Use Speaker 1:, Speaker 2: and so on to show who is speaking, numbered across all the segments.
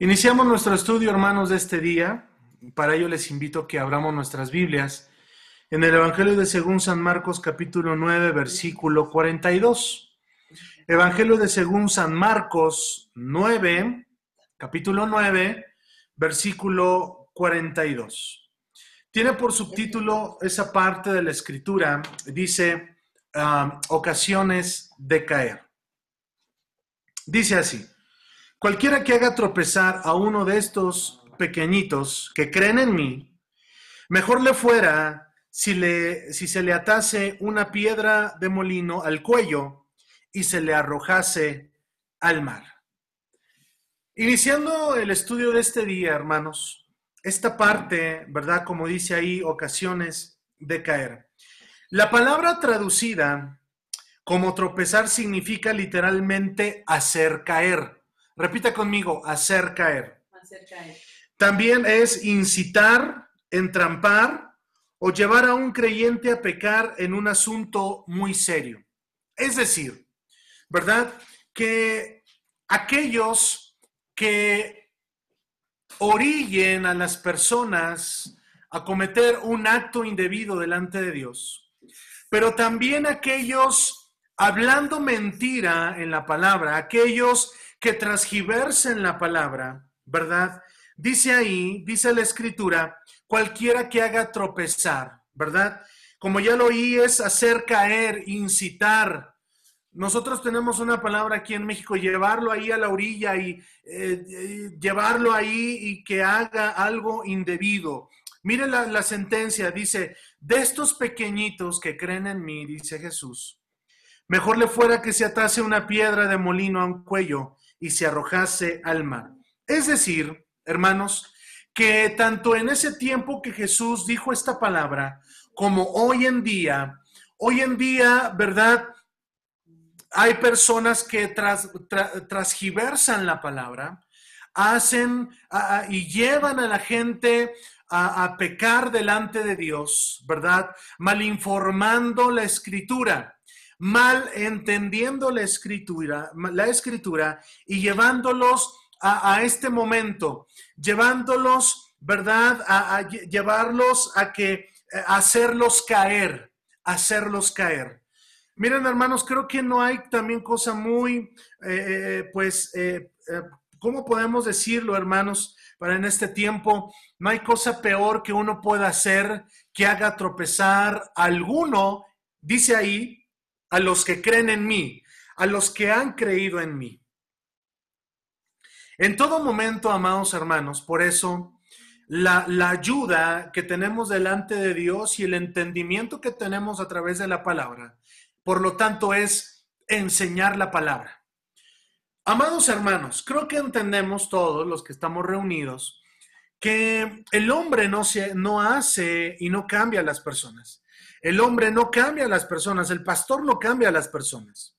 Speaker 1: Iniciamos nuestro estudio, hermanos, de este día. Para ello les invito a que abramos nuestras Biblias en el Evangelio de según San Marcos capítulo 9, versículo 42. Evangelio de según San Marcos 9, capítulo 9, versículo 42. Tiene por subtítulo esa parte de la escritura, dice ah, ocasiones de caer. Dice así. Cualquiera que haga tropezar a uno de estos pequeñitos que creen en mí, mejor le fuera si, le, si se le atase una piedra de molino al cuello y se le arrojase al mar. Iniciando el estudio de este día, hermanos, esta parte, ¿verdad? Como dice ahí, ocasiones de caer. La palabra traducida como tropezar significa literalmente hacer caer. Repita conmigo, hacer caer. También es incitar, entrampar o llevar a un creyente a pecar en un asunto muy serio. Es decir, ¿verdad? Que aquellos que orillen a las personas a cometer un acto indebido delante de Dios, pero también aquellos hablando mentira en la palabra, aquellos que transgiversen la palabra, ¿verdad? Dice ahí, dice la escritura, cualquiera que haga tropezar, ¿verdad? Como ya lo oí, es hacer caer, incitar. Nosotros tenemos una palabra aquí en México, llevarlo ahí a la orilla y eh, eh, llevarlo ahí y que haga algo indebido. Mire la, la sentencia, dice, de estos pequeñitos que creen en mí, dice Jesús, mejor le fuera que se atase una piedra de molino a un cuello y se arrojase al mar. Es decir, hermanos, que tanto en ese tiempo que Jesús dijo esta palabra, como hoy en día, hoy en día, ¿verdad? Hay personas que tras, transgiversan la palabra, hacen y llevan a la gente a, a, pecar delante de Dios, ¿verdad? Malinformando la escritura mal entendiendo la escritura, la escritura y llevándolos a, este momento, llevándolos, ¿verdad? A, llevarlos a que, eh, hacerlos caer, hacerlos caer. Miren, hermanos, creo que no hay también cosa muy, eh, eh, pues, ¿cómo podemos decirlo, hermanos? Para en este tiempo, no hay cosa peor que uno pueda hacer que haga tropezar a alguno, dice ahí, a los que creen en mí, a los que han creído en mí. En todo momento, amados hermanos, por eso la, ayuda que tenemos delante de Dios y el entendimiento que tenemos a través de la palabra, por lo tanto, es enseñar la palabra. Amados hermanos, creo que entendemos todos los que estamos reunidos que el hombre no, se, no hace y no cambia a las personas. El hombre no cambia a las personas, el pastor no cambia a las personas.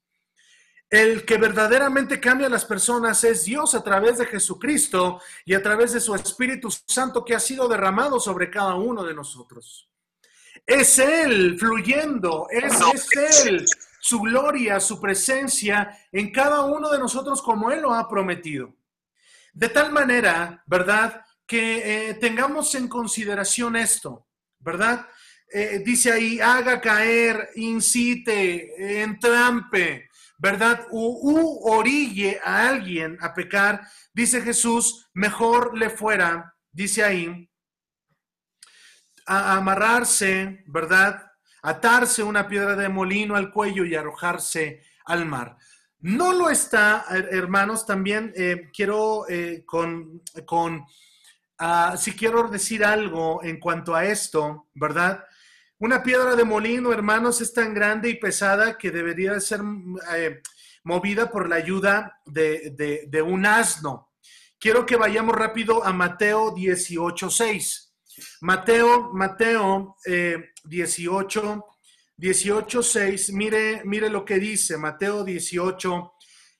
Speaker 1: El que verdaderamente cambia a las personas es Dios a través de Jesucristo y a través de su Espíritu Santo que ha sido derramado sobre cada uno de nosotros. Es Él fluyendo, es, Él, su gloria, su presencia en cada uno de nosotros como Él lo ha prometido. De tal manera, ¿verdad? Que eh, tengamos en consideración esto, ¿verdad? Eh, dice ahí, haga caer, incite, entrampe, ¿verdad? U, orille a alguien a pecar, dice Jesús, mejor le fuera, dice ahí, a amarrarse, ¿verdad? Atarse una piedra de molino al cuello y arrojarse al mar. No lo está, hermanos, también eh, quiero con, con ah, si quiero decir algo en cuanto a esto, ¿verdad? Una piedra de molino, hermanos, es tan grande y pesada que debería ser eh, movida por la ayuda de, un asno. Quiero que vayamos rápido a Mateo 18.6. Mateo, Mateo 18, 18.6, mire, mire lo que dice Mateo 18.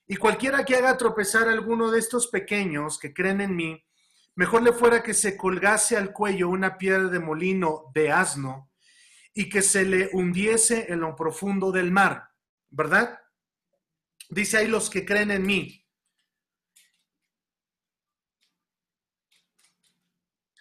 Speaker 1: Y cualquiera que haga tropezar a alguno de estos pequeños que creen en mí, Mejor le fuera que se colgase al cuello una piedra de molino de asno y que se le hundiese en lo profundo del mar, ¿verdad? Dice ahí los que creen en mí.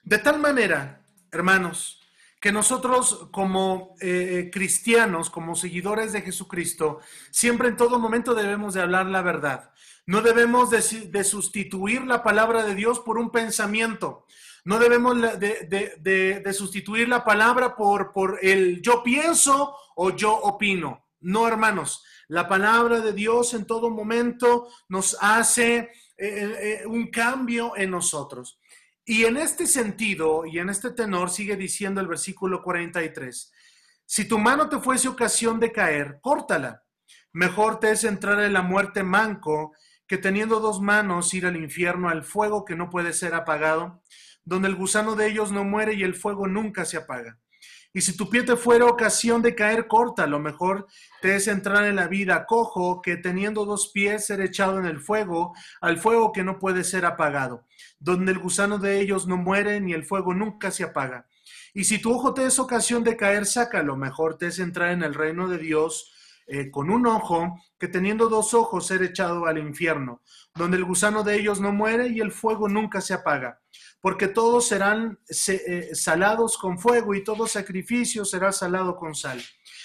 Speaker 1: De tal manera, hermanos, que nosotros como eh, cristianos, como seguidores de Jesucristo, siempre en todo momento debemos de hablar la verdad. No debemos de, sustituir la palabra de Dios por un pensamiento. No debemos de, sustituir la palabra por, por el yo pienso o yo opino. No, hermanos. La palabra de Dios en todo momento nos hace eh, eh, un cambio en nosotros. Y en este sentido y en este tenor sigue diciendo el versículo 43, si tu mano te fuese ocasión de caer, córtala. Mejor te es entrar en la muerte manco que teniendo dos manos ir al infierno, al fuego que no puede ser apagado, donde el gusano de ellos no muere y el fuego nunca se apaga. Y si tu pie te fuera ocasión de caer corta, lo mejor te es entrar en la vida cojo que teniendo dos pies ser echado en el fuego, al fuego que no puede ser apagado, donde el gusano de ellos no muere ni el fuego nunca se apaga. Y si tu ojo te es ocasión de caer, lo mejor te es entrar en el reino de Dios eh, con un ojo que teniendo dos ojos ser echado al infierno, donde el gusano de ellos no muere y el fuego nunca se apaga porque todos serán eh, salados con fuego y todo sacrificio será salado con sal.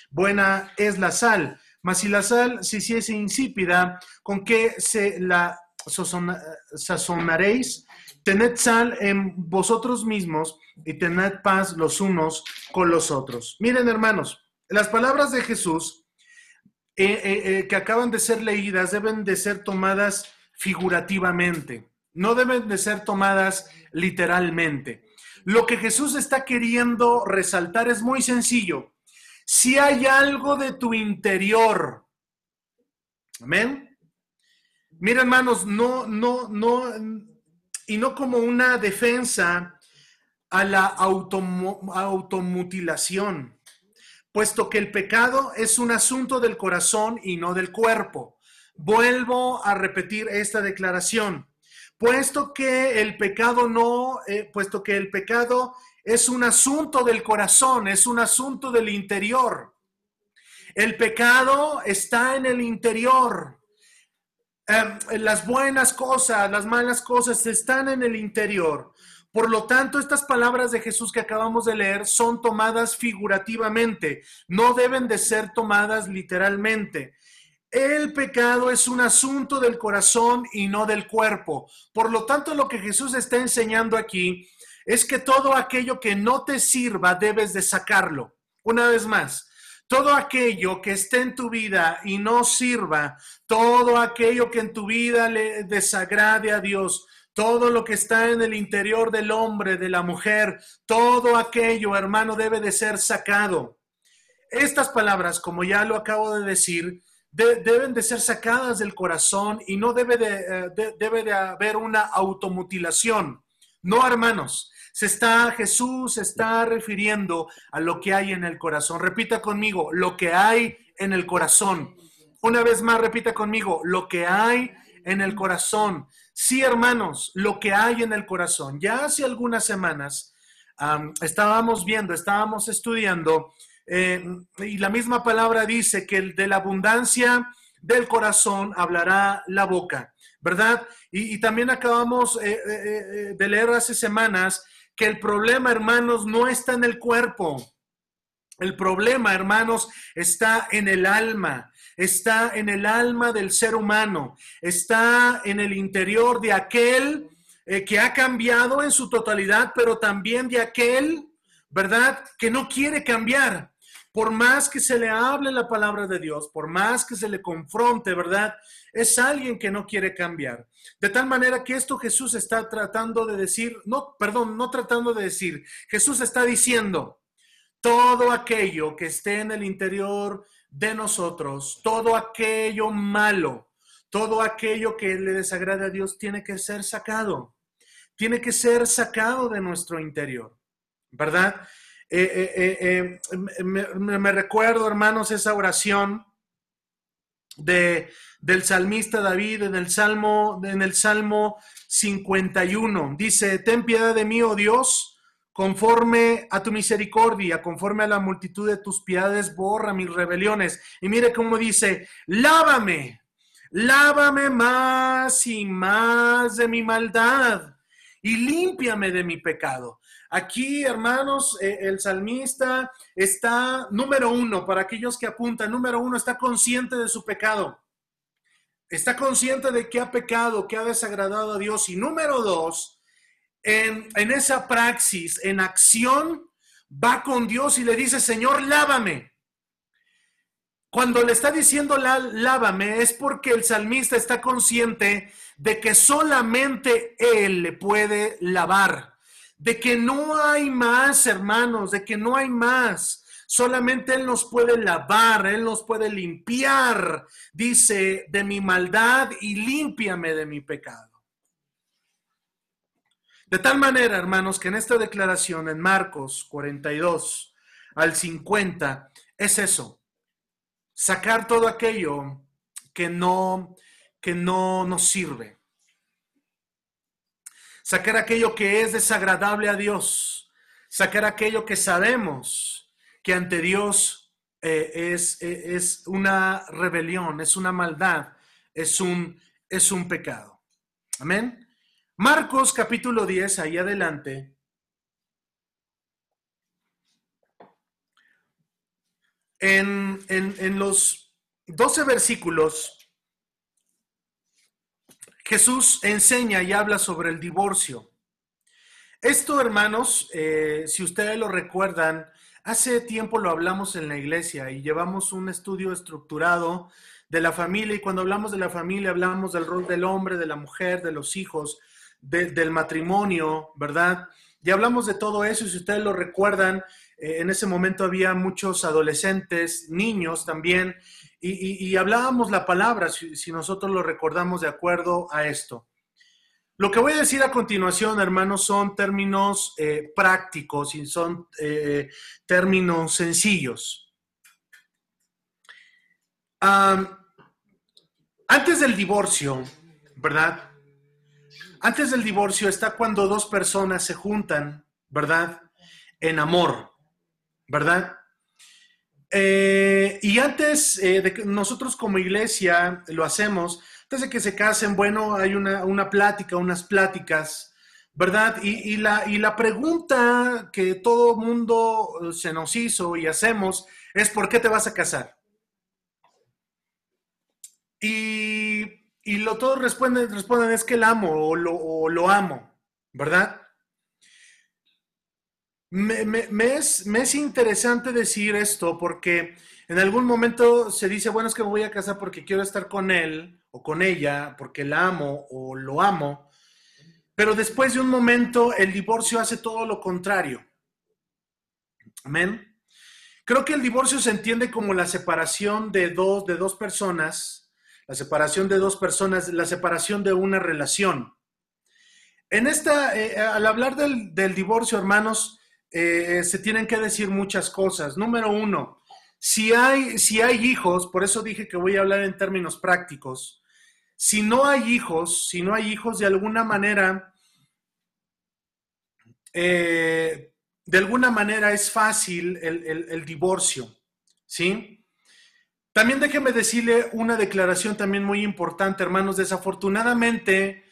Speaker 1: Buena es la sal, mas si la sal se hiciese insípida, ¿con qué se la sazonaréis? Tened sal en vosotros mismos y tened paz los unos con los otros. Miren, hermanos, las palabras de Jesús eh, eh, que acaban de ser leídas deben de ser tomadas figurativamente no deben de ser tomadas literalmente. Lo que Jesús está queriendo resaltar es muy sencillo. Si hay algo de tu interior, amén. Mira, hermanos, no, no, no, y no como una defensa a la automutilación, puesto que el pecado es un asunto del corazón y no del cuerpo. Vuelvo a repetir esta declaración puesto que el pecado no, eh, puesto que el pecado es un asunto del corazón, es un asunto del interior. El pecado está en el interior. Em, las buenas cosas, las malas cosas están en el interior. Por lo tanto, estas palabras de Jesús que acabamos de leer son tomadas figurativamente, no deben de ser tomadas literalmente. El pecado es un asunto del corazón y no del cuerpo. Por lo tanto, lo que Jesús está enseñando aquí es que todo aquello que no te sirva debes de sacarlo. Una vez más, todo aquello que esté en tu vida y no sirva, todo aquello que en tu vida le desagrade a Dios, todo lo que está en el interior del hombre, de la mujer, todo aquello, hermano, debe de ser sacado. Estas palabras, como ya lo acabo de decir, deben de ser sacadas del corazón y no debe de, eh, debe de haber una automutilación. No, hermanos, se está, Jesús se está refiriendo a lo que hay en el corazón. Repita conmigo, lo que hay en el corazón. Una vez más, repita conmigo, lo que hay en el corazón. Sí, hermanos, lo que hay en el corazón. Ya hace algunas semanas estábamos viendo, estábamos estudiando eh, y la misma palabra dice que de la abundancia del corazón hablará la boca, ¿verdad? Y, también acabamos eh, eh, de leer hace semanas que el problema, hermanos, no está en el cuerpo. El problema, hermanos, está en el alma, está en el alma del ser humano, está en el interior de aquel que ha cambiado en su totalidad, pero también de aquel, ¿verdad?, que no quiere cambiar por más que se le hable la palabra de Dios, por más que se le confronte, ¿verdad? Es alguien que no quiere cambiar. De tal manera que esto Jesús está tratando de decir, no, perdón, no tratando de decir, Jesús está diciendo, todo aquello que esté en el interior de nosotros, todo aquello malo, todo aquello que le desagrade a Dios tiene que ser sacado, tiene que ser sacado de nuestro interior, ¿verdad? Eh, eh, eh, me, recuerdo, hermanos, esa oración de, del salmista David en el Salmo, en el Salmo 51. Dice, ten piedad de mí, oh Dios, conforme a tu misericordia, conforme a la multitud de tus piedades, borra mis rebeliones. Y mire cómo dice, lávame, lávame más y más de mi maldad y límpiame de mi pecado. Aquí, hermanos, eh, el salmista está, número uno, para aquellos que apuntan, número uno, está consciente de su pecado. Está consciente de que ha pecado, que ha desagradado a Dios. Y número dos, en, esa praxis, en acción, va con Dios y le dice, Señor, lávame. Cuando le está diciendo lávame es porque el salmista está consciente de que solamente Él le puede lavar, de que no hay más, hermanos, de que no hay más. Solamente Él nos puede lavar, Él nos puede limpiar, dice, de mi maldad y límpiame de mi pecado. De tal manera, hermanos, que en esta declaración en Marcos 42 al 50 es eso sacar todo aquello que no, que no nos sirve. Sacar aquello que es desagradable a Dios. Sacar aquello que sabemos que ante Dios eh, es, eh, es, una rebelión, es una maldad, es un, es un pecado. Amén. Marcos capítulo 10, ahí adelante, En, los 12 versículos, Jesús enseña y habla sobre el divorcio. Esto, hermanos, eh, si ustedes lo recuerdan, hace tiempo lo hablamos en la iglesia y llevamos un estudio estructurado de la familia y cuando hablamos de la familia hablamos del rol del hombre, de la mujer, de los hijos, del matrimonio, ¿verdad? Y hablamos de todo eso y si ustedes lo recuerdan, eh, en ese momento había muchos adolescentes, niños también, y, hablábamos la palabra, si, nosotros lo recordamos de acuerdo a esto. Lo que voy a decir a continuación, hermanos, son términos eh, prácticos y son eh, términos sencillos. antes del divorcio, ¿verdad? Antes del divorcio está cuando dos personas se juntan, ¿verdad? En amor. ¿verdad? Eh, y antes eh, de que nosotros como iglesia lo hacemos, antes de que se casen, bueno, hay una, plática, unas pláticas, ¿verdad? Y, la, y la pregunta que todo mundo se nos hizo y hacemos es, ¿por qué te vas a casar? Y, y lo todos responden, responden, es que el amo o lo, amo, ¿verdad? Me, es, interesante decir esto porque en algún momento se dice, bueno, es que me voy a casar porque quiero estar con él o con ella, porque la amo o lo amo, pero después de un momento el divorcio hace todo lo contrario. Amén. Creo que el divorcio se entiende como la separación de dos, de dos personas, la separación de dos personas, la separación de una relación. En esta, eh, al hablar del, del divorcio, hermanos, eh, se tienen que decir muchas cosas. Número uno, si hay, si hay hijos, por eso dije que voy a hablar en términos prácticos, si no hay hijos, si no hay hijos, de alguna manera, eh, de alguna manera es fácil el, el divorcio, ¿sí? También déjeme decirle una declaración también muy importante, hermanos. Desafortunadamente,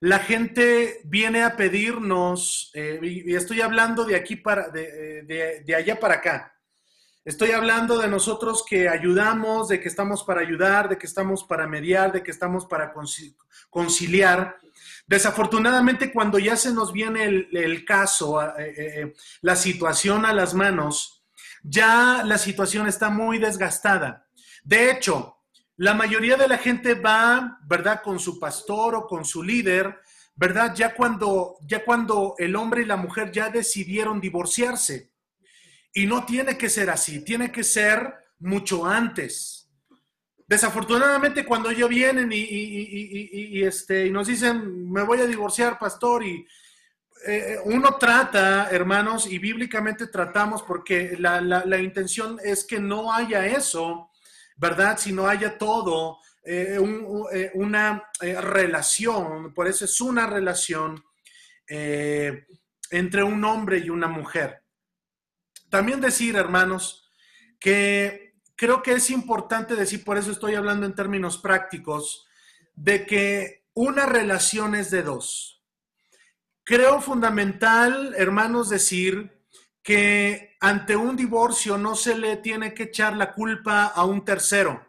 Speaker 1: la gente viene a pedirnos, eh, y, estoy hablando de aquí para, de, de, allá para acá. Estoy hablando de nosotros que ayudamos, de que estamos para ayudar, de que estamos para mediar, de que estamos para conciliar. Desafortunadamente, cuando ya se nos viene el, caso, eh, eh, la situación a las manos, ya la situación está muy desgastada. De hecho, la mayoría de la gente va, ¿verdad? Con su pastor o con su líder, ¿verdad? Ya cuando, ya cuando el hombre y la mujer ya decidieron divorciarse. Y no tiene que ser así, tiene que ser mucho antes. Desafortunadamente, cuando ellos vienen y, este, y nos dicen, me voy a divorciar, pastor, y eh, uno trata, hermanos, y bíblicamente tratamos porque la, la intención es que no haya eso ¿verdad? Si no haya todo eh, eh, una eh, relación, por eso es una relación entre un hombre y una mujer. También decir, hermanos, que creo que es importante decir, por eso estoy hablando en términos prácticos, de que una relación es de dos. creo fundamental, hermanos, decir que ante un divorcio no se le tiene que echar la culpa a un tercero,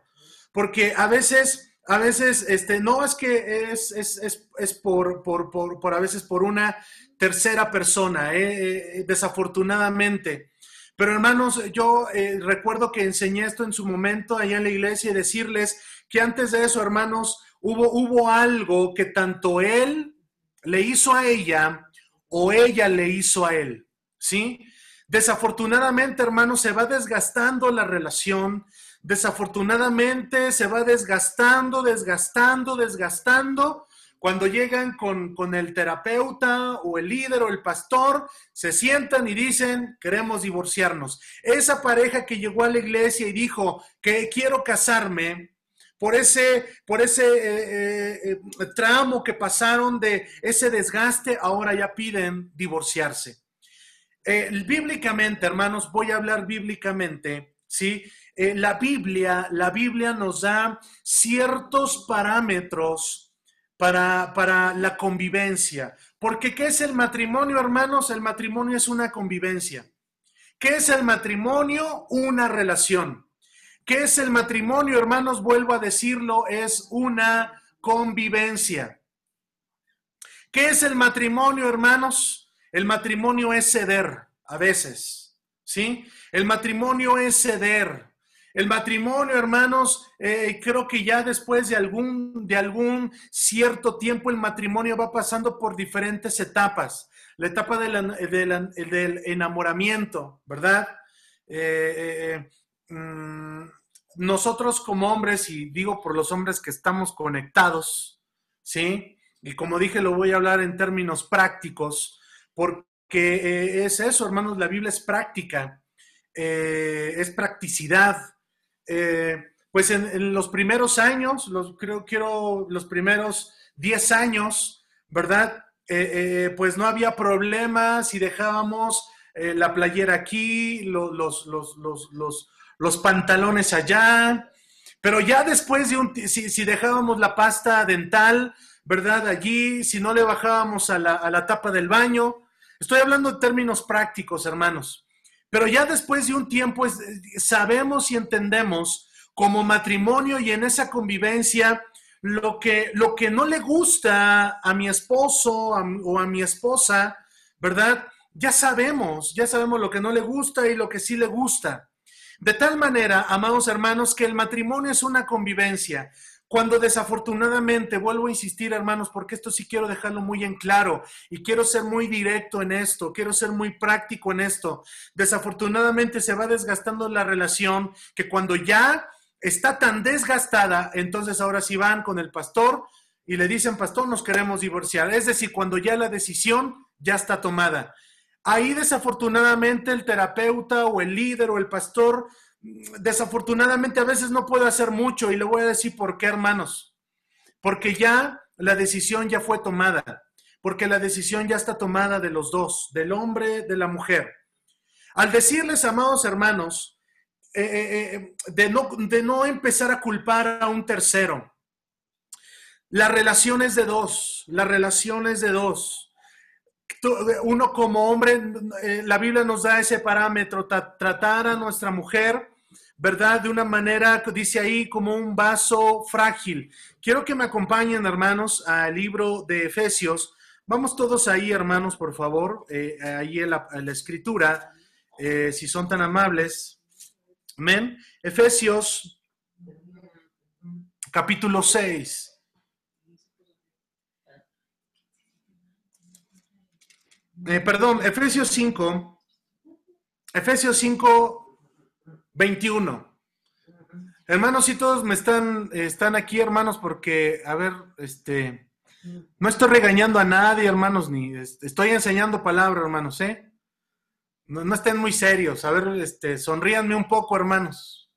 Speaker 1: porque a veces, a veces, este, no es que es, es, es, por, por, por, por, a veces por una tercera persona, eh, eh, desafortunadamente. Pero hermanos, yo eh, recuerdo que enseñé esto en su momento allá en la iglesia y decirles que antes de eso, hermanos, hubo, hubo algo que tanto él le hizo a ella o ella le hizo a él, ¿sí? Desafortunadamente, hermanos, se va desgastando la relación. Desafortunadamente se va desgastando, desgastando, desgastando. Cuando llegan con, con, el terapeuta o el líder o el pastor, se sientan y dicen, queremos divorciarnos. Esa pareja que llegó a la iglesia y dijo que quiero casarme, por ese, por ese eh, eh, eh, tramo que pasaron de ese desgaste, ahora ya piden divorciarse. Eh, bíblicamente, hermanos, voy a hablar bíblicamente, ¿sí? Eh, la Biblia, la Biblia nos da ciertos parámetros para, para la convivencia. Porque ¿qué es el matrimonio, hermanos? El matrimonio es una convivencia. ¿Qué es el matrimonio? Una relación. ¿Qué es el matrimonio, hermanos? Vuelvo a decirlo, es una convivencia. ¿Qué es el matrimonio, hermanos? El matrimonio es ceder a veces, ¿sí? El matrimonio es ceder. El matrimonio, hermanos, eh, creo que ya después de algún, de algún cierto tiempo el matrimonio va pasando por diferentes etapas. La etapa del enamoramiento, ¿verdad? Eh, eh, mm, nosotros como hombres, y digo por los hombres que estamos conectados, ¿sí? Y como dije, lo voy a hablar en términos prácticos porque eh, es eso, hermanos, la Biblia es práctica, eh, es practicidad. Eh, pues en, los primeros años, los, creo, quiero los primeros 10 años, ¿verdad? pues no había problemas y dejábamos la playera aquí, los, los, los, los, pantalones allá, pero ya después de un, si, si dejábamos la pasta dental, ¿verdad? Allí, si no le bajábamos a la, a la tapa del baño. Estoy hablando de términos prácticos, hermanos. Pero ya después de un tiempo sabemos y entendemos como matrimonio y en esa convivencia lo que, lo que no le gusta a mi esposo o a mi esposa, ¿verdad? Ya sabemos, ya sabemos lo que no le gusta y lo que sí le gusta. De tal manera, amados hermanos, que el matrimonio es una convivencia. Cuando desafortunadamente, vuelvo a insistir hermanos, porque esto sí quiero dejarlo muy en claro y quiero ser muy directo en esto, quiero ser muy práctico en esto, desafortunadamente se va desgastando la relación que cuando ya está tan desgastada, entonces ahora sí van con el pastor y le dicen, pastor, nos queremos divorciar. Es decir, cuando ya la decisión ya está tomada. Ahí desafortunadamente el terapeuta o el líder o el pastor desafortunadamente a veces no puedo hacer mucho y le voy a decir por qué, hermanos. Porque ya la decisión ya fue tomada, porque la decisión ya está tomada de los dos, del hombre, de la mujer. Al decirles, amados hermanos, eh, eh, eh, de, no, de no empezar a culpar a un tercero, las relaciones de dos, las relaciones de dos. Uno como hombre, la Biblia nos da ese parámetro, tratar a nuestra mujer ¿verdad? De una manera, dice ahí, como un vaso frágil. Quiero que me acompañen, hermanos, al libro de Efesios. Vamos todos ahí, hermanos, por favor, eh, ahí en la, escritura, eh, si son tan amables. Amén. Efesios, capítulo 6. Eh, perdón, Efesios 5. Efesios 5, 21. Hermanos, si todos me están, están aquí, hermanos, porque, a ver, este, no estoy regañando a nadie, hermanos, ni estoy enseñando palabra, hermanos, ¿eh? No, estén muy serios. A ver, este, sonríanme un poco, hermanos.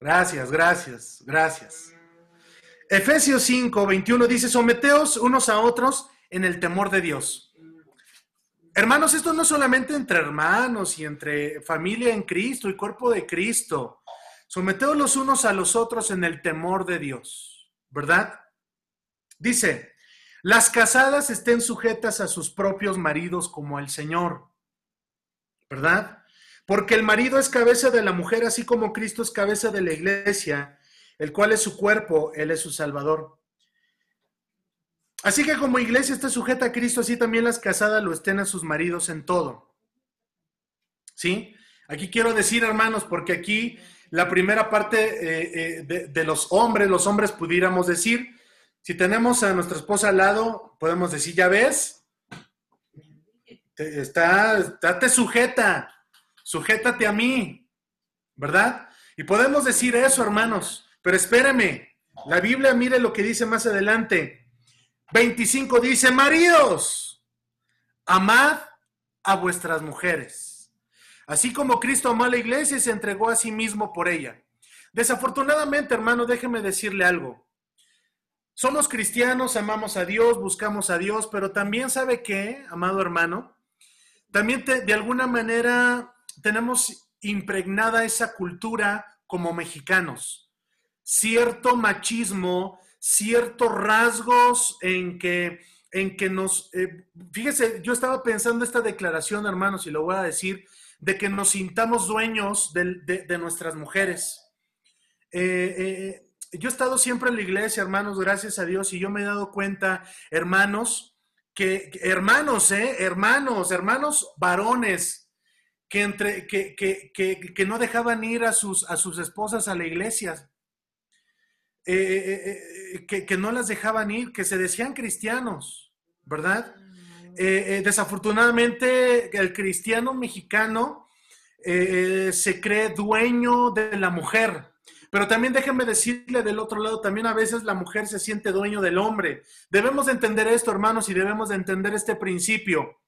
Speaker 1: Gracias, gracias, gracias. Efesios 5, 21 dice, someteos unos a otros en el temor de Dios. Hermanos, esto no solamente entre hermanos y entre familia en Cristo y cuerpo de Cristo. Someteos los unos a los otros en el temor de Dios, ¿verdad? Dice, Las casadas estén sujetas a sus propios maridos como el Señor, ¿verdad? Porque el marido es cabeza de la mujer, así como Cristo es cabeza de la iglesia, el cual es su cuerpo, Él es su Salvador. Así que como iglesia está sujeta a Cristo, así también las casadas lo estén a sus maridos en todo. ¿Sí? Aquí quiero decir, hermanos, porque aquí la primera parte eh, eh, de, los hombres, los hombres pudiéramos decir, si tenemos a nuestra esposa al lado, podemos decir, ya ves, está, estate sujeta, sujétate a mí, ¿verdad? Y podemos decir eso, hermanos, pero espéreme, la Biblia mire lo que dice más adelante. 25 dice, maridos, amad a vuestras mujeres. Así como Cristo amó a la iglesia y se entregó a sí mismo por ella. Desafortunadamente, hermano, déjeme decirle algo. Somos cristianos, amamos a Dios, buscamos a Dios, pero también sabe que, amado hermano, también de alguna manera tenemos impregnada esa cultura como mexicanos. Cierto machismo, ciertos rasgos en que, en que nos... Eh, fíjese, yo estaba pensando esta declaración, hermanos, y lo voy a decir, de que nos sintamos dueños de, nuestras mujeres. eh, eh yo he estado siempre en la iglesia, hermanos, gracias a Dios, y yo me he dado cuenta, hermanos, que, hermanos, eh, hermanos, hermanos varones, que, entre, que, que, no dejaban ir a sus, a sus esposas a la iglesia, eh, eh, eh, que, no las dejaban ir, que se decían cristianos, ¿verdad? desafortunadamente, el cristiano mexicano se cree dueño de la mujer. Pero también déjenme decirle del otro lado, también a veces la mujer se siente dueño del hombre. Debemos de entender esto, hermanos, y debemos de entender este principio.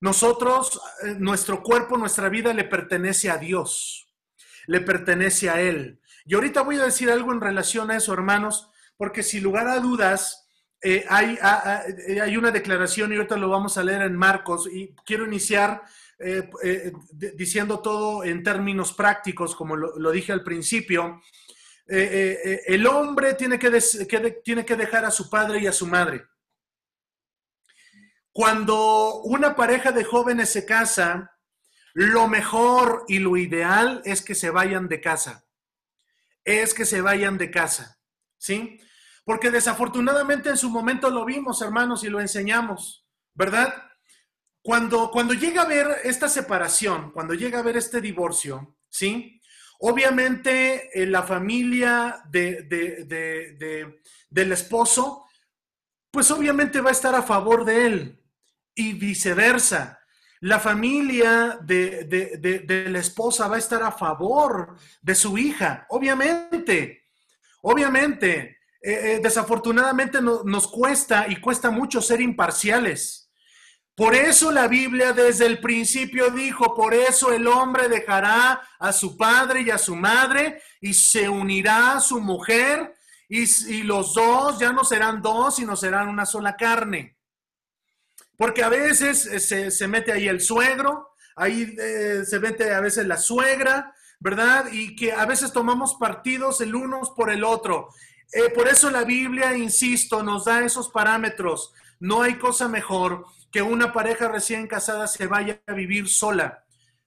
Speaker 1: Nosotros, nuestro cuerpo, nuestra vida le pertenece a Dios, le pertenece a Él. Y ahorita voy a decir algo en relación a eso, hermanos, porque sin lugar a dudas, eh, hay, eh, hay, una declaración y ahorita lo vamos a leer en Marcos y quiero iniciar eh, diciendo todo en términos prácticos, como lo, dije al principio, el hombre tiene que, tiene que dejar a su padre y a su madre. Cuando una pareja de jóvenes se casa, lo mejor y lo ideal es que se vayan de casa. Es que se vayan de casa. ¿Sí? Porque desafortunadamente en su momento lo vimos, hermanos, y lo enseñamos, ¿verdad? Cuando, cuando llega a ver esta separación, cuando llega a ver este divorcio, ¿sí? Obviamente eh, la familia de, del esposo, pues obviamente va a estar a favor de él y viceversa. La familia de, la esposa va a estar a favor de su hija, obviamente, obviamente. Eh, eh, desafortunadamente nos cuesta y cuesta mucho ser imparciales. Por eso la Biblia desde el principio dijo, por eso el hombre dejará a su padre y a su madre y se unirá a su mujer y, los dos ya no serán dos, sino serán una sola carne. Porque a veces eh, se, mete ahí el suegro, ahí eh, se mete a veces la suegra, ¿verdad? Y que a veces tomamos partidos el unos por el otro. Eh, por eso la Biblia, insisto, nos da esos parámetros. No hay cosa mejor que una pareja recién casada se vaya a vivir sola.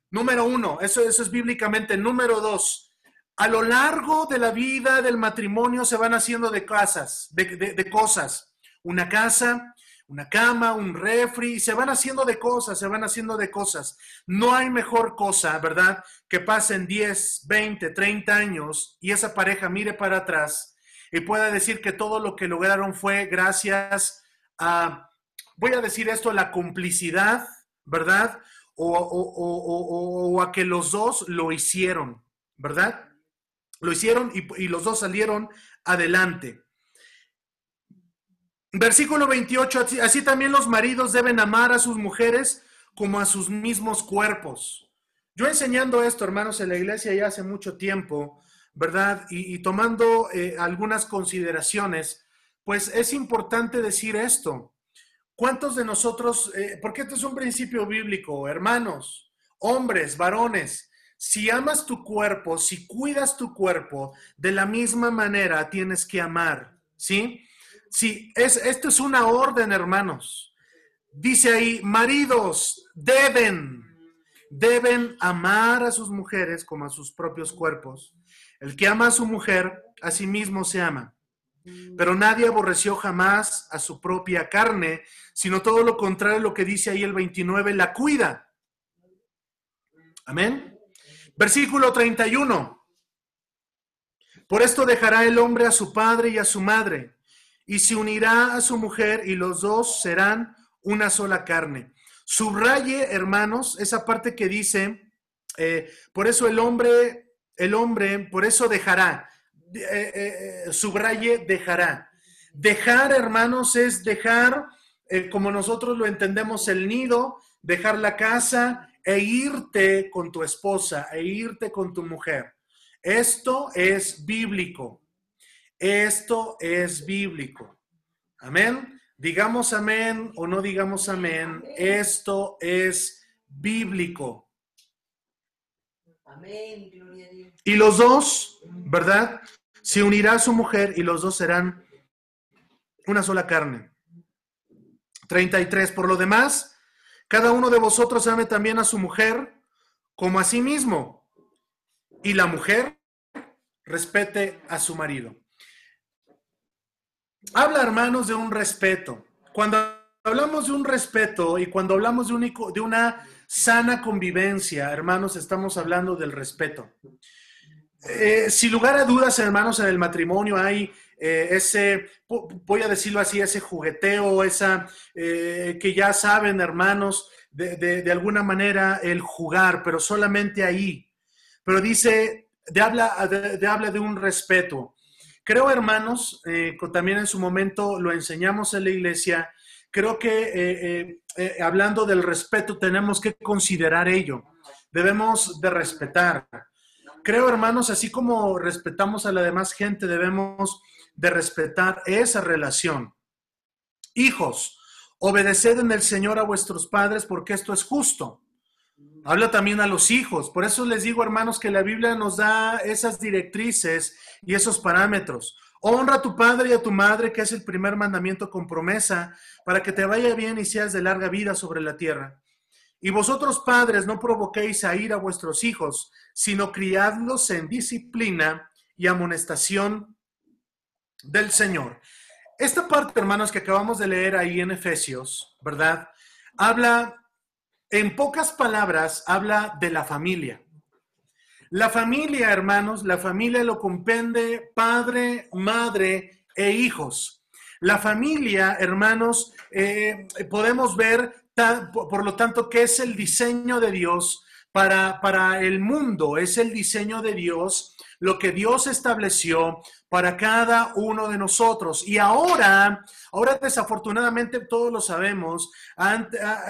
Speaker 1: Número uno, eso, eso es bíblicamente. Número dos, a lo largo de la vida del matrimonio se van haciendo de casas, de, cosas. Una casa, una cama, un refri, y se van haciendo de cosas, se van haciendo de cosas. No hay mejor cosa, ¿verdad? Que pasen 10, 20, 30 años y esa pareja mire para atrás y pueda decir que todo lo que lograron fue gracias a voy a decir esto, la complicidad, ¿verdad? O, a que los dos lo hicieron, ¿verdad? Lo hicieron y, los dos salieron adelante. Versículo 28, así, también los maridos deben amar a sus mujeres como a sus mismos cuerpos. Yo enseñando esto, hermanos, en la iglesia ya hace mucho tiempo, ¿verdad? Y, tomando eh, algunas consideraciones, pues es importante decir esto. ¿Cuántos de nosotros, eh, porque este es un principio bíblico, hermanos, hombres, varones, si amas tu cuerpo, si cuidas tu cuerpo, de la misma manera tienes que amar, ¿sí? Sí, es, esto es una orden, hermanos. Dice ahí, maridos deben, deben amar a sus mujeres como a sus propios cuerpos. El que ama a su mujer, a sí mismo se ama. Pero nadie aborreció jamás a su propia carne, sino todo lo contrario, lo que dice ahí el 29, la cuida. Amén. Versículo 31. Por esto dejará el hombre a su padre y a su madre, y se unirá a su mujer, y los dos serán una sola carne. Subraye, hermanos, esa parte que dice, eh, por eso el hombre, el hombre, por eso dejará, eh, eh, subraye, dejará. Dejar, hermanos, es dejar, como nosotros lo entendemos, el nido, dejar la casa e irte con tu esposa, e irte con tu mujer. Esto es bíblico. Esto es bíblico. Amén. Digamos amén o no digamos amén. Esto es bíblico. Amén. Gloria a Dios. Y los dos, ¿verdad? Se unirá su mujer y los dos serán una sola carne. 33. Por lo demás, cada uno de vosotros ame también a su mujer como a sí mismo y la mujer respete a su marido. Habla, hermanos, de un respeto. Cuando hablamos de un respeto y cuando hablamos de, de una sana convivencia, hermanos, estamos hablando del respeto. Eh, sin lugar a dudas, hermanos, en el matrimonio hay eh, ese, voy a decirlo así, ese jugueteo, esa eh, que ya saben, hermanos, de, alguna manera el jugar, pero solamente ahí pero dice, de habla, de, habla de un respeto. Creo, hermanos, eh, también en su momento lo enseñamos en la iglesia, creo que eh, eh, hablando del respeto tenemos que considerar ello. Debemos de respetar. Creo, hermanos, así como respetamos a la demás gente, debemos de respetar esa relación. Hijos, obedeced en el Señor a vuestros padres porque esto es justo. Habla también a los hijos. Por eso les digo, hermanos, que la Biblia nos da esas directrices y esos parámetros. Honra a tu padre y a tu madre, que es el primer mandamiento con promesa, para que te vaya bien y seas de larga vida sobre la tierra. Y vosotros, padres, no provoquéis a ir a vuestros hijos, sino criadlos en disciplina y amonestación del Señor. Esta parte, hermanos, que acabamos de leer ahí en Efesios, ¿verdad? Habla en pocas palabras, habla de la familia. La familia, hermanos, la familia lo compende padre, madre e hijos. La familia, hermanos, eh, podemos ver, por lo tanto, que es el diseño de Dios para, para el mundo, es el diseño de Dios lo que Dios estableció para cada uno de nosotros. Y ahora, ahora desafortunadamente todos lo sabemos,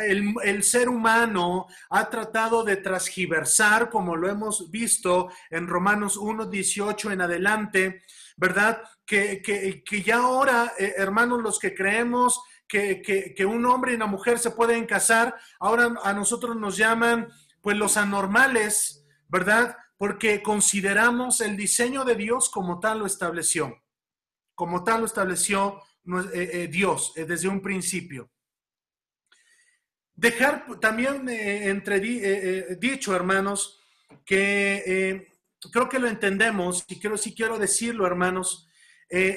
Speaker 1: el, el ser humano ha tratado de transgiversar, como lo hemos visto en Romanos 1, 18 en adelante, ¿verdad? Que, que, ya ahora, eh, hermanos, los que creemos que, que, un hombre y una mujer se pueden casar, ahora a nosotros nos llaman pues los anormales, ¿verdad? Porque consideramos el diseño de Dios como tal lo estableció, como tal lo estableció eh, eh, Dios eh, desde un principio. Dejar también entre dicho, hermanos, que creo que lo entendemos y quiero, sí quiero decirlo, hermanos,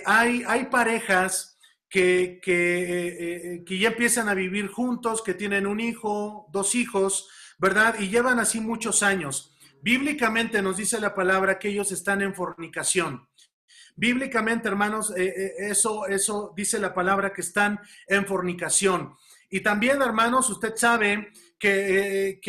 Speaker 1: hay, hay parejas que, que, que ya empiezan a vivir juntos, que tienen un hijo, dos hijos, ¿verdad? Y llevan así muchos años. Bíblicamente nos dice la palabra que ellos están en fornicación. Bíblicamente, hermanos, eh, eh, eso, eso dice la palabra que están en fornicación. Y también, hermanos, usted sabe que,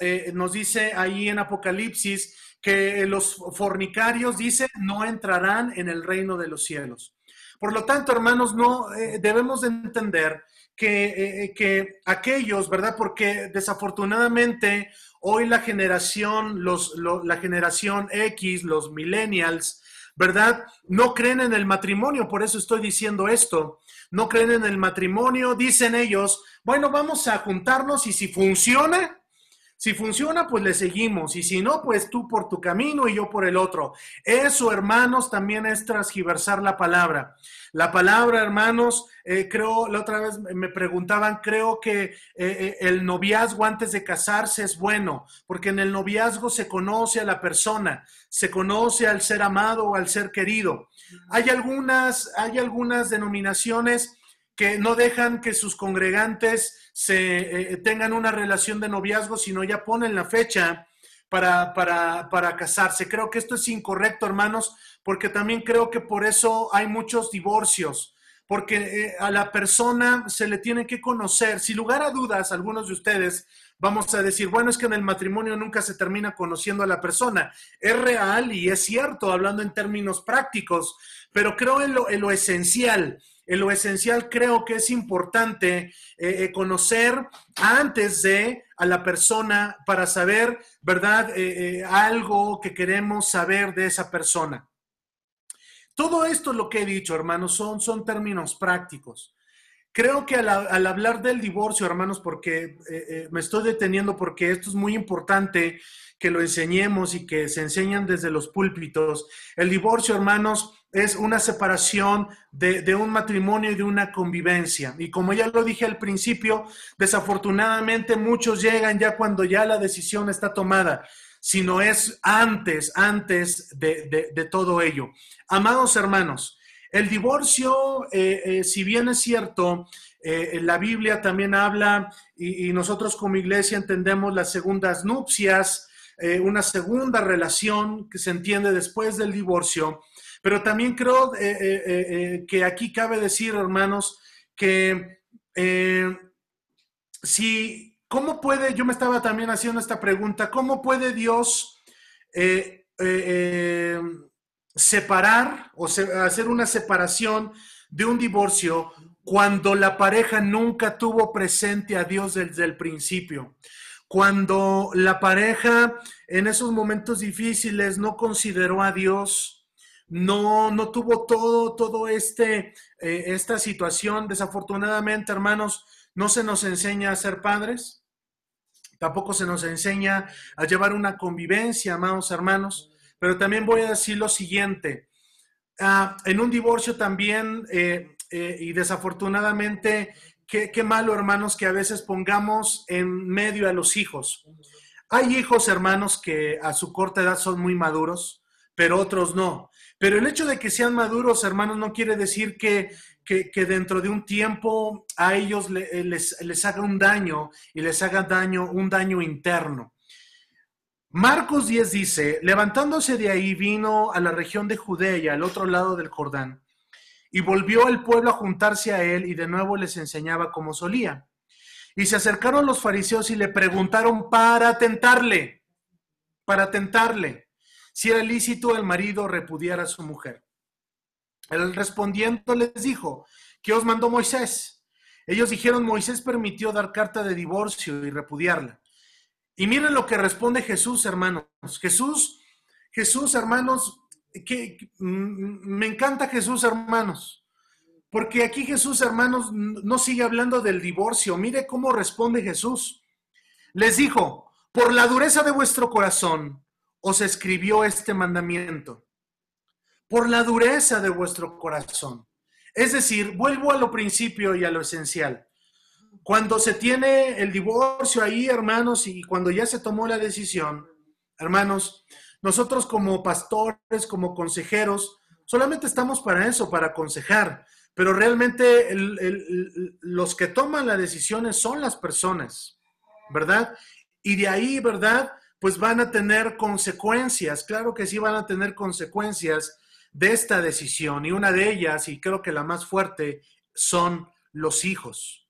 Speaker 1: eh, nos dice ahí en Apocalipsis que los fornicarios, dice, no entrarán en el reino de los cielos. Por lo tanto, hermanos, no debemos de entender que, que aquellos, ¿verdad? Porque desafortunadamente Hoy la generación, los, la generación X, los millennials, ¿verdad? No creen en el matrimonio, por eso estoy diciendo esto. No creen en el matrimonio, dicen ellos, bueno, vamos a juntarnos y si funciona, Si funciona, pues le seguimos. Y si no, pues tú por tu camino y yo por el otro. Eso, hermanos, también es transgiversar la palabra. La palabra, hermanos, eh, creo, la otra vez me preguntaban, creo que eh, eh, el noviazgo antes de casarse es bueno, porque en el noviazgo se conoce a la persona, se conoce al ser amado o al ser querido. Hay algunas, hay algunas denominaciones que no dejan que sus congregantes se eh, tengan una relación de noviazgo, sino ya ponen la fecha para, para, casarse. Creo que esto es incorrecto, hermanos, porque también creo que por eso hay muchos divorcios, porque eh, a la persona se le tiene que conocer. Sin lugar a dudas, algunos de ustedes vamos a decir, bueno, es que en el matrimonio nunca se termina conociendo a la persona. Es real y es cierto, hablando en términos prácticos, pero creo en lo, en lo esencial en lo esencial creo que es importante eh, eh, conocer antes de a la persona para saber, ¿verdad? Eh, algo que queremos saber de esa persona. Todo esto lo que he dicho, hermanos, son, son términos prácticos. Creo que al, hablar del divorcio, hermanos, porque me estoy deteniendo porque esto es muy importante que lo enseñemos y que se enseñan desde los púlpitos. El divorcio, hermanos, es una separación de, un matrimonio y de una convivencia. Y como ya lo dije al principio, desafortunadamente muchos llegan ya cuando ya la decisión está tomada, sino es antes, antes de, todo ello. Amados hermanos, el divorcio, eh, eh, si bien es cierto, eh, la Biblia también habla y, nosotros como iglesia entendemos las segundas nupcias, una segunda relación que se entiende después del divorcio. Pero también creo eh, eh, eh, que aquí cabe decir, hermanos, que si, ¿cómo puede, yo me estaba también haciendo esta pregunta, ¿cómo puede Dios separar o hacer una separación de un divorcio cuando la pareja nunca tuvo presente a Dios desde el principio? Cuando la pareja en esos momentos difíciles no consideró a Dios, no, no tuvo todo, todo este, eh, esta situación. Desafortunadamente, hermanos, no se nos enseña a ser padres, tampoco se nos enseña a llevar una convivencia, amados hermanos, pero también voy a decir lo siguiente. Ah, en un divorcio también, eh, eh, y desafortunadamente, qué, qué malo, hermanos, que a veces pongamos en medio a los hijos. Hay hijos, hermanos, que a su corta edad son muy maduros, pero otros no. Pero el hecho de que sean maduros, hermanos, no quiere decir que, dentro de un tiempo a ellos eh, les, les, haga un daño y les haga daño, un daño interno. Marcos 10 dice, levantándose de ahí vino a la región de Judea, al otro lado del Jordán, y volvió al pueblo a juntarse a él y de nuevo les enseñaba como solía. Y se acercaron los fariseos y le preguntaron para tentarle, para tentarle si era lícito el marido repudiar a su mujer. Él respondiendo les dijo, ¿qué os mandó Moisés? Ellos dijeron, Moisés permitió dar carta de divorcio y repudiarla. Y miren lo que responde Jesús, hermanos. Jesús, Jesús, hermanos, que, me encanta Jesús, hermanos. Porque aquí Jesús, hermanos, no sigue hablando del divorcio. Mire cómo responde Jesús. Les dijo, por la dureza de vuestro corazón, os escribió este mandamiento? Por la dureza de vuestro corazón. Es decir, vuelvo a lo principio y a lo esencial. Cuando se tiene el divorcio ahí, hermanos, y cuando ya se tomó la decisión, hermanos, nosotros como pastores, como consejeros, solamente estamos para eso, para aconsejar, pero realmente los que toman las decisiones son las personas, ¿verdad? Y de ahí, ¿verdad? Pues van a tener consecuencias, claro que sí van a tener consecuencias de esta decisión y una de ellas, y creo que la más fuerte, son los hijos.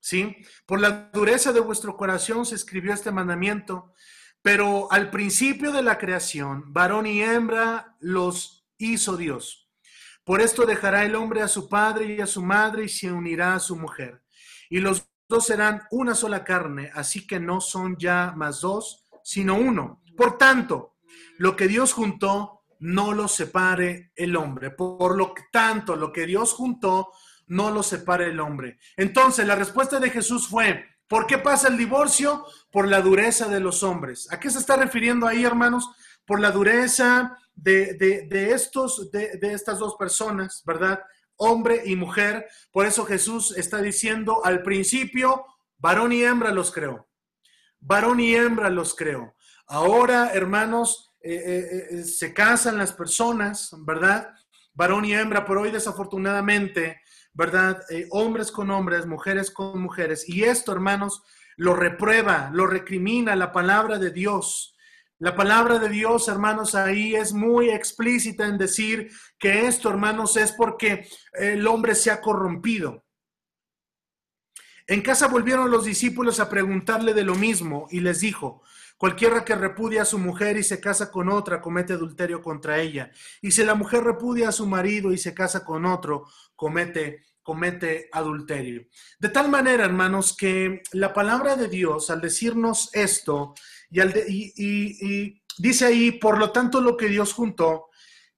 Speaker 1: ¿Sí? Por la dureza de vuestro corazón se escribió este mandamiento, pero al principio de la creación, varón y hembra los hizo Dios. Por esto dejará el hombre a su padre y a su madre y se unirá a su mujer. Y los dos serán una sola carne, así que no son ya más dos, sino uno. Por tanto, lo que Dios juntó, no lo separe el hombre. Por lo tanto, lo que Dios juntó, no lo separe el hombre. Entonces, la respuesta de Jesús fue, ¿Por qué pasa el divorcio? Por la dureza de los hombres. ¿A qué se está refiriendo ahí, hermanos? Por la dureza de, estos, de, de estas dos personas, ¿verdad? Hombre y mujer. Por eso Jesús está diciendo al principio, varón y hembra los creó. Varón y hembra los creó. Ahora, hermanos, eh, eh, eh, se casan las personas, ¿verdad? Varón y hembra, pero hoy desafortunadamente ¿verdad? Hombres con hombres, mujeres con mujeres. Y esto, hermanos, lo reprueba, lo recrimina la palabra de Dios. La palabra de Dios, hermanos, ahí es muy explícita en decir que esto, hermanos, es porque el hombre se ha corrompido. En casa volvieron los discípulos a preguntarle de lo mismo y les dijo, Cualquiera que repudia a su mujer y se casa con otra comete adulterio contra ella. Y si la mujer repudia a su marido y se casa con otro, comete comete adulterio. De tal manera, hermanos, que la palabra de Dios, al decirnos esto, y, al y, dice ahí, por lo tanto, lo que Dios juntó,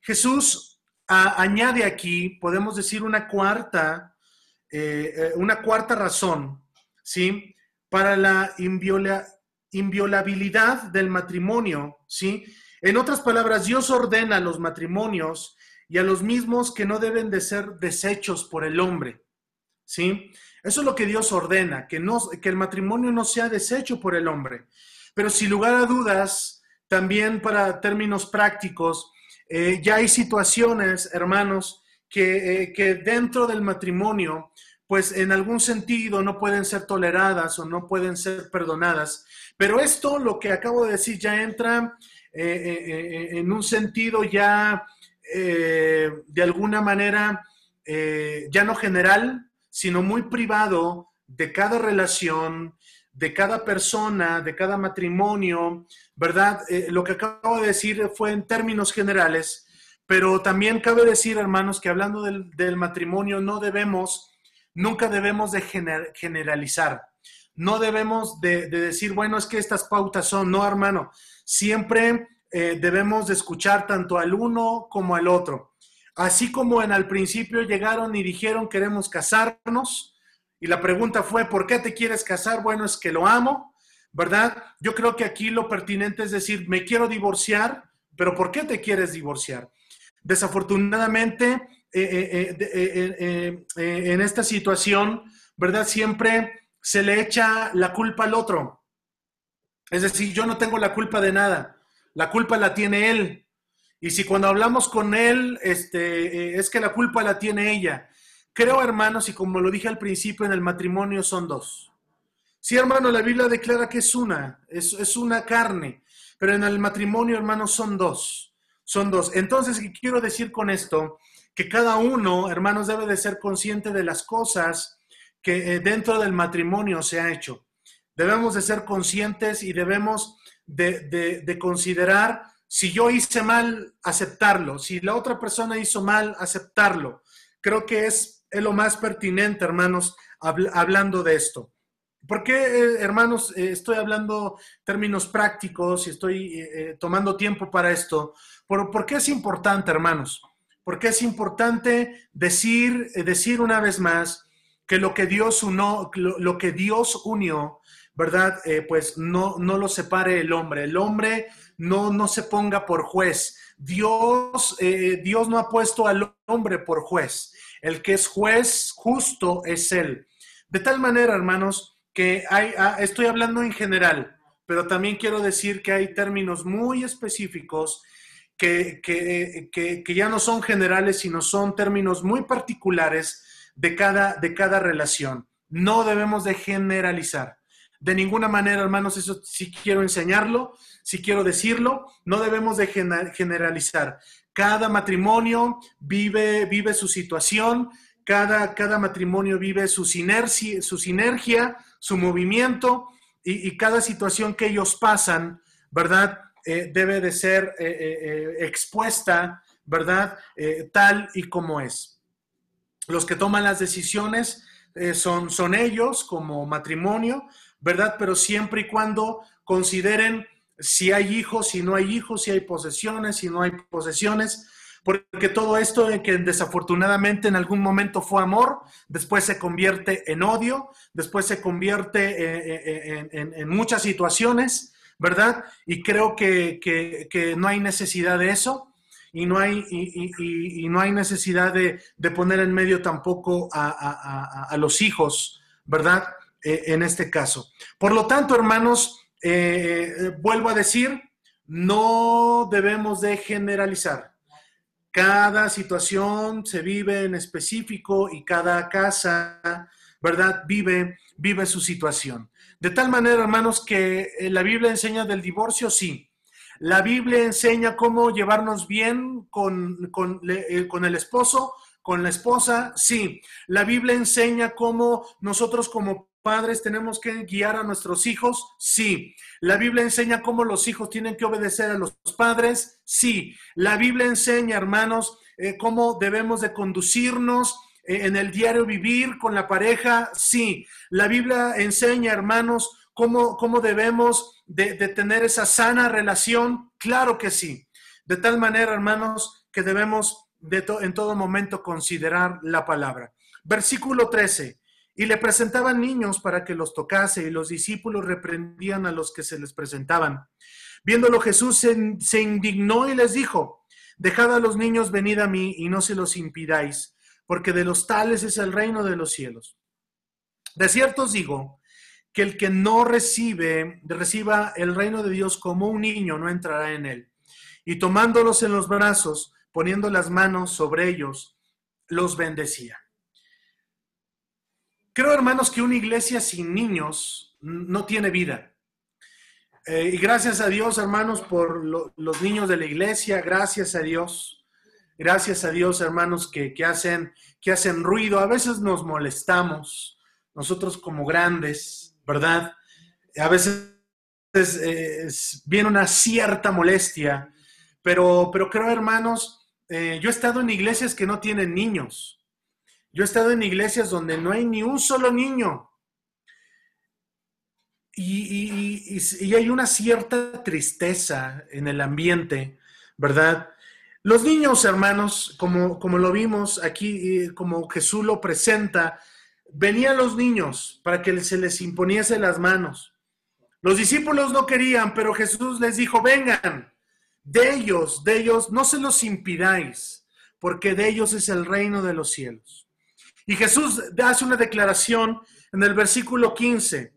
Speaker 1: Jesús añade aquí, podemos decir, una cuarta, eh, eh, una cuarta razón, ¿sí? Para la inviola, inviolabilidad del matrimonio, ¿sí? En otras palabras, Dios ordena los matrimonios y a los mismos que no deben de ser desechos por el hombre, ¿sí? Eso es lo que Dios ordena, que, no, que el matrimonio no sea desecho por el hombre. Pero sin lugar a dudas, también para términos prácticos, eh, ya hay situaciones, hermanos, que, eh, que dentro del matrimonio, pues en algún sentido no pueden ser toleradas o no pueden ser perdonadas pero esto, lo que acabo de decir, ya entra eh, eh, en un sentido ya de alguna manera ya no general, sino muy privado de cada relación, de cada persona, de cada matrimonio, ¿verdad? lo que acabo de decir fue en términos generales, pero también cabe decir, hermanos, que hablando del, matrimonio no debemos, nunca debemos de generalizar no debemos de, decir, bueno, es que estas pautas son, no, hermano, siempre eh, debemos de escuchar tanto al uno como al otro. Así como en al principio llegaron y dijeron queremos casarnos, y la pregunta fue, ¿por qué te quieres casar? Bueno, es que lo amo, ¿verdad? Yo creo que aquí lo pertinente es decir, me quiero divorciar, pero ¿por qué te quieres divorciar? Desafortunadamente, eh, eh, en esta situación, ¿verdad? Siempre se le echa la culpa al otro. Es decir, yo no tengo la culpa de nada, la culpa la tiene él. Y si cuando hablamos con él, este, eh, es que la culpa la tiene ella. Creo, hermanos, y como lo dije al principio, en el matrimonio son dos. Sí, hermano, la Biblia declara que es una, es, es una carne, pero en el matrimonio, hermanos, son dos. Son dos. Entonces, ¿qué quiero decir con esto? Que cada uno, hermanos, debe de ser consciente de las cosas que eh, dentro del matrimonio se ha hecho. Debemos de ser conscientes y debemos de, considerar si yo hice mal, aceptarlo. Si la otra persona hizo mal, aceptarlo. Creo que es, lo más pertinente, hermanos, hablando de esto. ¿Por qué, eh, hermanos, eh, estoy hablando términos prácticos y estoy tomando tiempo para esto? ¿Por, ¿Por, qué es importante, hermanos? Porque es importante decir, decir una vez más que lo que Dios, uno, lo, que Dios unió, ¿verdad? Eh, pues no, no lo separe el hombre. El hombre no, no se ponga por juez. Dios, eh, Dios no ha puesto al hombre por juez. El que es juez justo es Él. De tal manera, hermanos, que hay, ah, estoy hablando en general, pero también quiero decir que hay términos muy específicos que, que, que ya no son generales, sino son términos muy particulares de cada, de cada relación. No debemos de generalizar. De ninguna manera, hermanos, eso sí quiero enseñarlo, si quiero decirlo, no debemos de generalizar. Cada matrimonio vive, vive su situación, cada, cada matrimonio vive su sinergia, su, sinergia, su movimiento y, cada situación que ellos pasan, ¿verdad? Eh, debe de ser eh, eh, expuesta, ¿verdad? tal y como es los que toman las decisiones son, son ellos como matrimonio, ¿verdad? Pero siempre y cuando consideren si hay hijos, si no hay hijos, si hay posesiones, si no hay posesiones, Porque todo esto que desafortunadamente en algún momento fue amor, después se convierte en odio, después se convierte en, muchas situaciones, ¿verdad? Y creo que, no hay necesidad de eso y no hay, y, no hay necesidad de, poner en medio tampoco a, los hijos, ¿verdad? Eh, en este caso. Por lo tanto, hermanos, vuelvo a decir, no debemos de generalizar. Cada situación se vive en específico y cada casa, ¿verdad? Vive, vive su situación. De tal manera, hermanos, que eh, la Biblia enseña del divorcio, sí. La Biblia enseña cómo llevarnos bien con, eh, con el esposo, con la esposa, sí. La Biblia enseña cómo nosotros como padres tenemos que guiar a nuestros hijos? Sí. ¿La Biblia enseña cómo los hijos tienen que obedecer a los padres? Sí. ¿La Biblia enseña, hermanos, eh, cómo debemos de conducirnos en el diario vivir con la pareja? Sí. ¿La Biblia enseña, hermanos, cómo, cómo debemos de, tener esa sana relación? Claro que sí. De tal manera, hermanos, que debemos de en todo momento considerar la palabra. Versículo 13. Y le presentaban niños para que los tocase, y los discípulos reprendían a los que se les presentaban. Viéndolo Jesús se, indignó y les dijo, dejad a los niños venid a mí y no se los impidáis, porque de los tales es el reino de los cielos. De cierto os digo que el que no recibe, reciba el reino de Dios como un niño, no entrará en él. Y tomándolos en los brazos, poniendo las manos sobre ellos, los bendecía. Creo, hermanos, que una iglesia sin niños no tiene vida. Eh, y gracias a Dios, hermanos, por los niños de la iglesia, gracias a Dios. Gracias a Dios, hermanos, que, hacen, que hacen ruido. A veces nos molestamos, nosotros como grandes, ¿verdad? A veces viene una cierta molestia, pero, pero creo, hermanos, eh, yo he estado en iglesias que no tienen niños. Yo he estado en iglesias donde no hay ni un solo niño. Y, hay una cierta tristeza en el ambiente, ¿verdad? Los niños, hermanos, como, como lo vimos aquí, como Jesús lo presenta, venían los niños para que se les imponiese las manos. Los discípulos no querían, pero Jesús les dijo, vengan, de ellos, de ellos, no se los impidáis, porque de ellos es el reino de los cielos. Y Jesús hace una declaración en el versículo 15.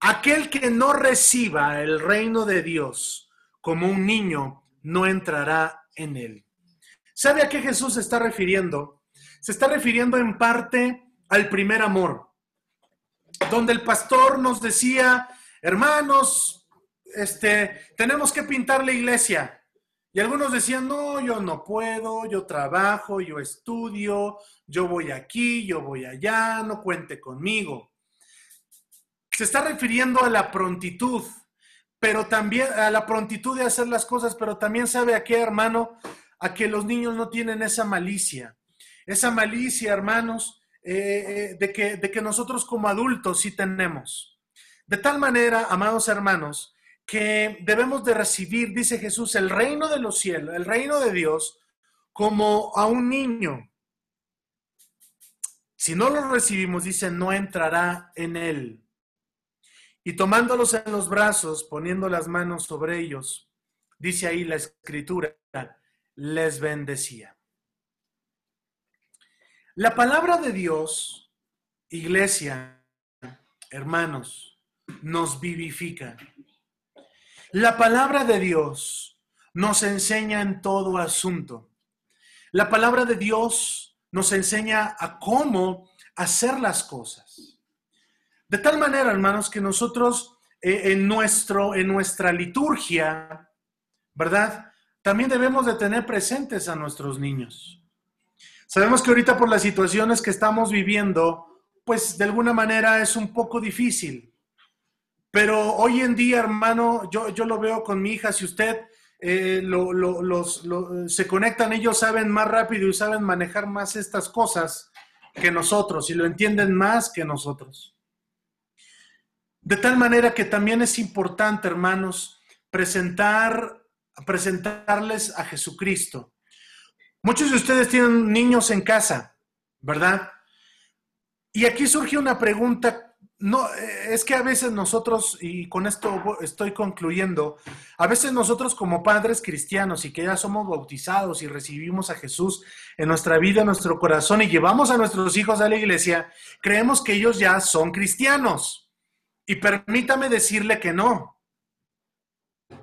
Speaker 1: Aquel que no reciba el reino de Dios como un niño, no entrará en él. ¿Sabe a qué Jesús se está refiriendo? Se está refiriendo en parte al primer amor, donde el pastor nos decía, hermanos, este, tenemos que pintar la iglesia. Y algunos decían, no, yo no puedo, yo trabajo, yo estudio, yo voy aquí, yo voy allá, no cuente conmigo. Se está refiriendo a la prontitud, pero también a la prontitud de hacer las cosas, pero también sabe a qué, hermano, a que los niños no tienen esa malicia. Esa malicia, hermanos, eh, eh, de, que, de que nosotros como adultos sí tenemos. De tal manera, amados hermanos, que debemos de recibir, dice Jesús, el reino de los cielos, el reino de Dios, como a un niño. Si no lo recibimos, dice, no entrará en él. Y tomándolos en los brazos, poniendo las manos sobre ellos, dice ahí la escritura, les bendecía. La palabra de Dios, iglesia, hermanos, nos vivifica. La palabra de Dios nos enseña en todo asunto. La palabra de Dios nos enseña a cómo hacer las cosas. De tal manera, hermanos, que nosotros eh, en, nuestro, en nuestra liturgia, ¿verdad? También debemos de tener presentes a nuestros niños. Sabemos que ahorita por las situaciones que estamos viviendo, pues de alguna manera es un poco difícil. Pero hoy en día, hermano, yo, yo lo veo con mi hija, si usted eh, los, se conectan, ellos saben más rápido y saben manejar más estas cosas que nosotros y lo entienden más que nosotros. De tal manera que también es importante, hermanos, presentar, presentarles a Jesucristo. Muchos de ustedes tienen niños en casa, ¿verdad? Y aquí surge una pregunta, no, es que a veces nosotros, y con esto estoy concluyendo, a veces nosotros como padres cristianos y que ya somos bautizados y recibimos a Jesús en nuestra vida, en nuestro corazón y llevamos a nuestros hijos a la iglesia, creemos que ellos ya son cristianos. Y permítame decirle que no.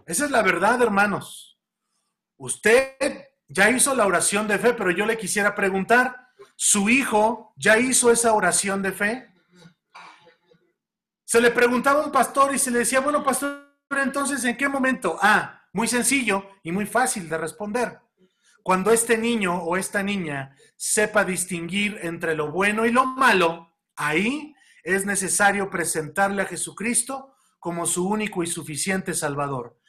Speaker 1: Esa es la verdad, hermanos. Usted ya hizo la oración de fe, pero yo le quisiera preguntar, ¿su hijo ya hizo esa oración de fe? Se le preguntaba a un pastor y se le decía, bueno, pastor, entonces, ¿en qué momento? Ah, muy sencillo y muy fácil de responder. Cuando este niño o esta niña sepa distinguir entre lo bueno y lo malo, ahí es necesario presentarle a Jesucristo como su único y suficiente Salvador.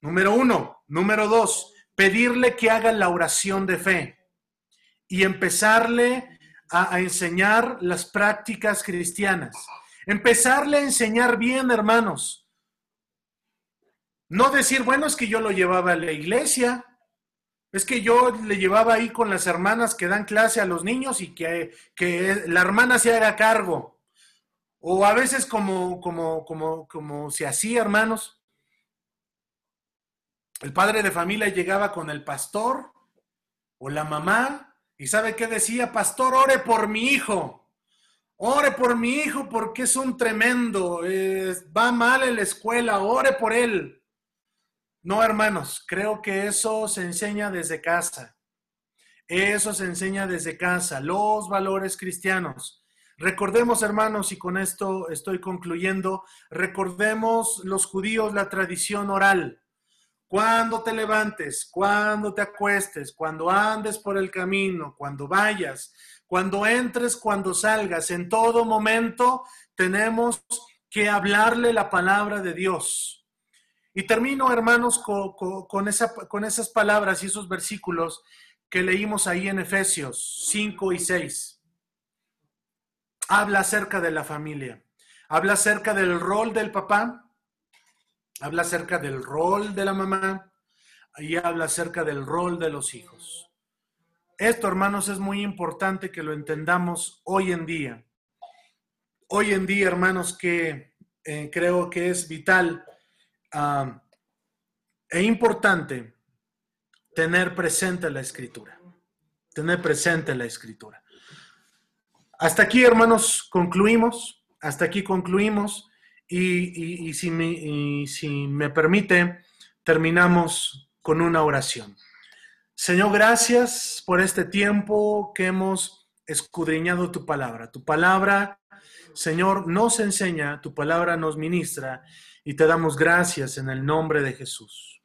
Speaker 1: Número uno. Número dos, pedirle que haga la oración de fe y empezarle a, enseñar las prácticas cristianas. Empezarle a enseñar bien, hermanos. No decir, bueno, es que yo lo llevaba a la iglesia, es que yo le llevaba ahí con las hermanas que dan clase a los niños y que, la hermana se haga cargo. O a veces como, como, como, como se hacía, hermanos, el padre de familia llegaba con el pastor o la mamá y sabe qué decía, pastor, ore por mi hijo, ore por mi hijo porque es un tremendo, va mal en la escuela, ore por él. No, hermanos, creo que eso se enseña desde casa. Eso se enseña desde casa, los valores cristianos. Recordemos, hermanos, y con esto estoy concluyendo, recordemos los judíos la tradición oral. Cuando te levantes, cuando te acuestes, cuando andes por el camino, cuando vayas, cuando entres, cuando salgas, en todo momento tenemos que hablarle la palabra de Dios. Y termino, hermanos, con, con esas palabras y esos versículos que leímos ahí en Efesios 5 y 6. Habla acerca de la familia, habla acerca del rol del papá, habla acerca del rol de la mamá y habla acerca del rol de los hijos. Esto, hermanos, es muy importante que lo entendamos hoy en día. Hoy en día, hermanos, que eh, creo que es vital ah, e importante tener presente la escritura. Tener presente la escritura. Hasta aquí, hermanos, concluimos. Hasta aquí concluimos. Y, si, me, si me permite, terminamos con una oración. Señor, gracias por este tiempo que hemos escudriñado tu palabra. Tu palabra, Señor, nos enseña, tu palabra nos ministra y te damos gracias en el nombre de Jesús.